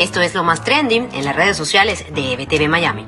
Esto es lo más trending en las redes sociales de EBTV Miami.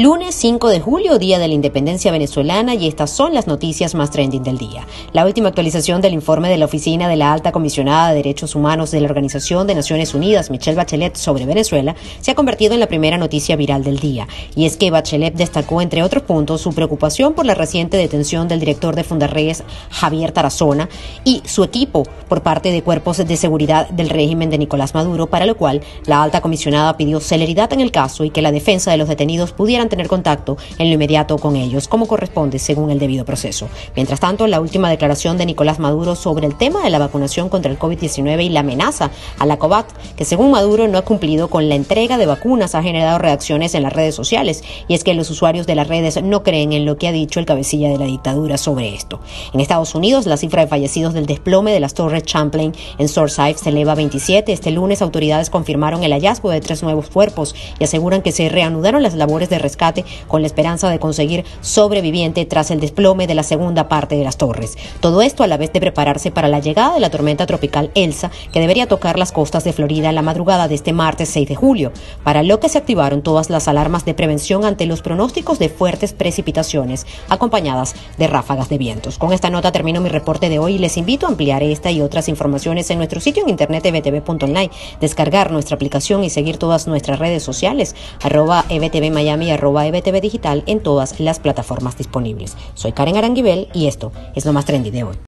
Lunes 5 de julio, Día de la Independencia Venezolana, y estas son las noticias más trending del día. La última actualización del informe de la Oficina de la Alta Comisionada de Derechos Humanos de la Organización de Naciones Unidas, Michelle Bachelet, sobre Venezuela, se ha convertido en la primera noticia viral del día. Y es que Bachelet destacó, entre otros puntos, su preocupación por la reciente detención del director de Fundarreyes, Javier Tarazona, y su equipo por parte de cuerpos de seguridad del régimen de Nicolás Maduro, para lo cual la Alta Comisionada pidió celeridad en el caso y que la defensa de los detenidos pudieran tener contacto en lo inmediato con ellos, como corresponde según el debido proceso. Mientras tanto, la última declaración de Nicolás Maduro sobre el tema de la vacunación contra el COVID-19 y la amenaza a la COVAT, que según Maduro no ha cumplido con la entrega de vacunas, ha generado reacciones en las redes sociales, y es que los usuarios de las redes no creen en lo que ha dicho el cabecilla de la dictadura sobre esto. En Estados Unidos, la cifra de fallecidos del desplome de las torres Champlain en Surfside se eleva a 27. Este lunes, autoridades confirmaron el hallazgo de tres nuevos cuerpos y aseguran que se reanudaron las labores de rescate con la esperanza de conseguir sobreviviente tras el desplome de la segunda parte de las torres. Todo esto a la vez de prepararse para la llegada de la tormenta tropical Elsa, que debería tocar las costas de Florida en la madrugada de este martes 6 de julio, para lo que se activaron todas las alarmas de prevención ante los pronósticos de fuertes precipitaciones acompañadas de ráfagas de vientos. Con esta nota termino mi reporte de hoy y les invito a ampliar esta y otras informaciones en nuestro sitio en internet ebtv.online, descargar nuestra aplicación y seguir todas nuestras redes sociales, arroba ebtv Miami, arroba EBTV Digital en todas las plataformas disponibles. Soy Karen Aranguibel y esto es lo más trendy de hoy.